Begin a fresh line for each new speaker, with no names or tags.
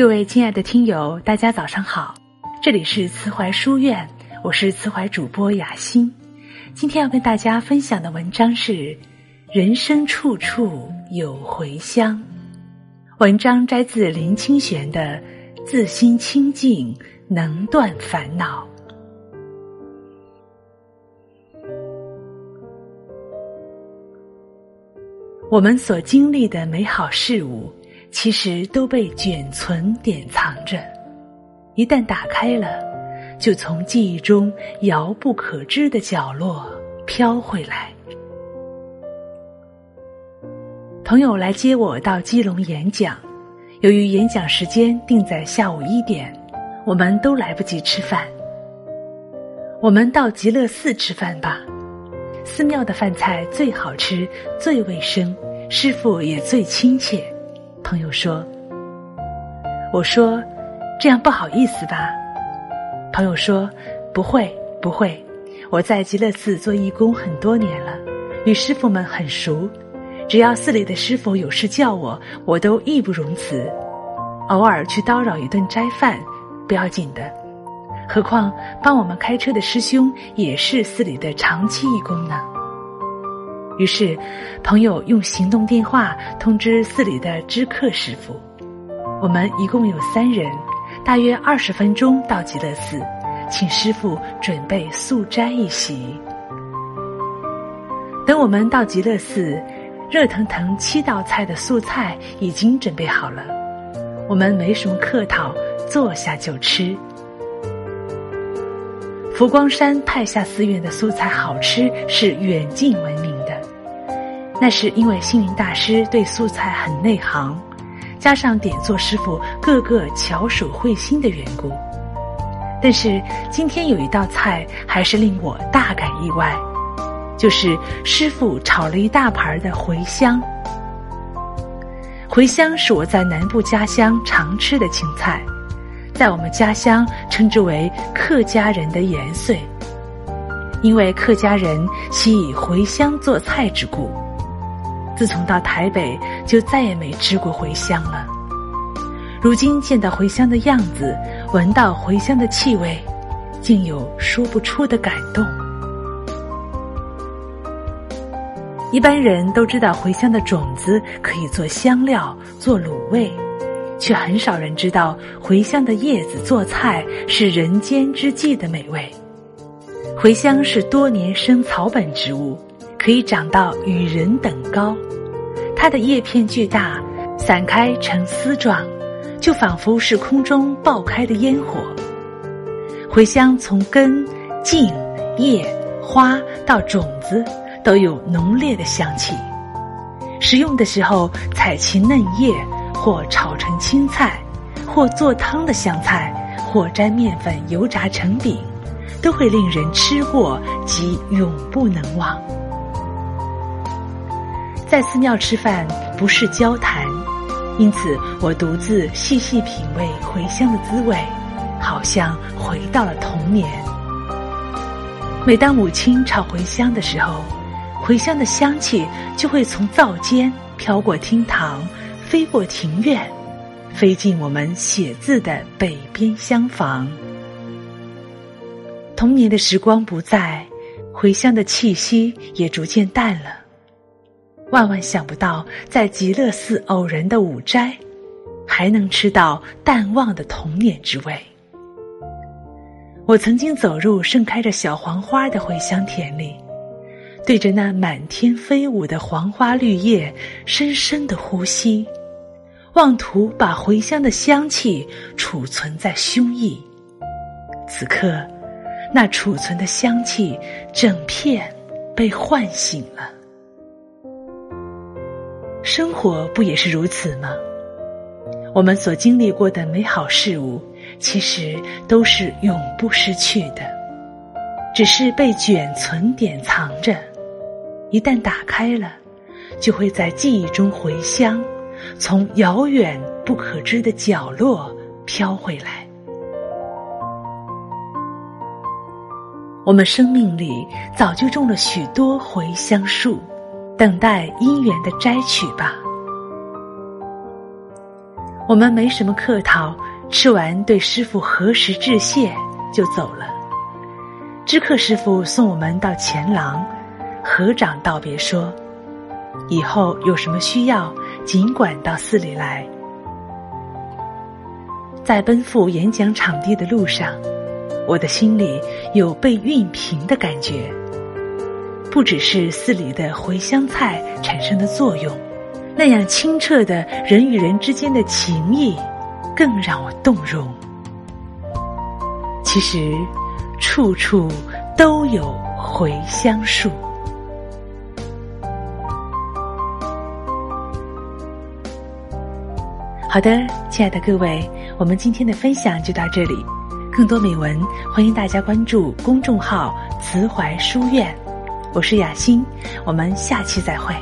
各位亲爱的听友，大家早上好，这里是慈怀书院，我是慈怀主播雅欣。今天要跟大家分享的文章是《人生处处有回乡》，文章摘自林清玄的《自心清净能断烦恼》。我们所经历的美好事物。其实都被卷存典藏着，一旦打开了，就从记忆中遥不可知的角落飘回来。朋友来接我到基隆演讲，由于演讲时间定在下午一点，我们都来不及吃饭。我们到极乐寺吃饭吧，寺庙的饭菜最好吃、最卫生，师傅也最亲切。朋友说：“我说，这样不好意思吧？”朋友说：“不会，不会，我在极乐寺做义工很多年了，与师傅们很熟。只要寺里的师傅有事叫我，我都义不容辞。偶尔去叨扰一顿斋饭，不要紧的。何况帮我们开车的师兄也是寺里的长期义工呢。”于是，朋友用行动电话通知寺里的知客师傅。我们一共有三人，大约二十分钟到极乐寺，请师傅准备素斋一席。等我们到极乐寺，热腾腾七道菜的素菜已经准备好了。我们没什么客套，坐下就吃。佛光山派下寺院的素菜好吃，是远近闻名。那是因为星云大师对素菜很内行，加上点做师傅个个巧手会心的缘故。但是今天有一道菜还是令我大感意外，就是师傅炒了一大盘的茴香。茴香是我在南部家乡常吃的青菜，在我们家乡称之为客家人的盐碎，因为客家人喜以茴香做菜之故。自从到台北，就再也没吃过茴香了。如今见到茴香的样子，闻到茴香的气味，竟有说不出的感动。一般人都知道茴香的种子可以做香料、做卤味，却很少人知道茴香的叶子做菜是人间之际的美味。茴香是多年生草本植物。可以长到与人等高，它的叶片巨大，散开成丝状，就仿佛是空中爆开的烟火。茴香从根、茎、叶、花到种子都有浓烈的香气。食用的时候，采其嫩叶，或炒成青菜，或做汤的香菜，或沾面粉油炸成饼，都会令人吃过即永不能忘。在寺庙吃饭不是交谈，因此我独自细细品味茴香的滋味，好像回到了童年。每当母亲炒茴香的时候，茴香的香气就会从灶间飘过厅堂，飞过庭院，飞进我们写字的北边厢房。童年的时光不在，茴香的气息也逐渐淡了。万万想不到，在极乐寺偶然的午斋，还能吃到淡忘的童年之味。我曾经走入盛开着小黄花的茴香田里，对着那满天飞舞的黄花绿叶，深深的呼吸，妄图把茴香的香气储存在胸臆。此刻，那储存的香气整片被唤醒了。生活不也是如此吗？我们所经历过的美好事物，其实都是永不失去的，只是被卷存典藏着。一旦打开了，就会在记忆中回乡，从遥远不可知的角落飘回来。我们生命里早就种了许多茴香树。等待姻缘的摘取吧。我们没什么客套，吃完对师傅何时致谢就走了。知客师傅送我们到前廊，合掌道别说：“以后有什么需要，尽管到寺里来。”在奔赴演讲场地的路上，我的心里有被熨平的感觉。不只是寺里的茴香菜产生的作用，那样清澈的人与人之间的情谊，更让我动容。其实，处处都有茴香树。好的，亲爱的各位，我们今天的分享就到这里。更多美文，欢迎大家关注公众号“慈怀书院”。我是雅欣，我们下期再会。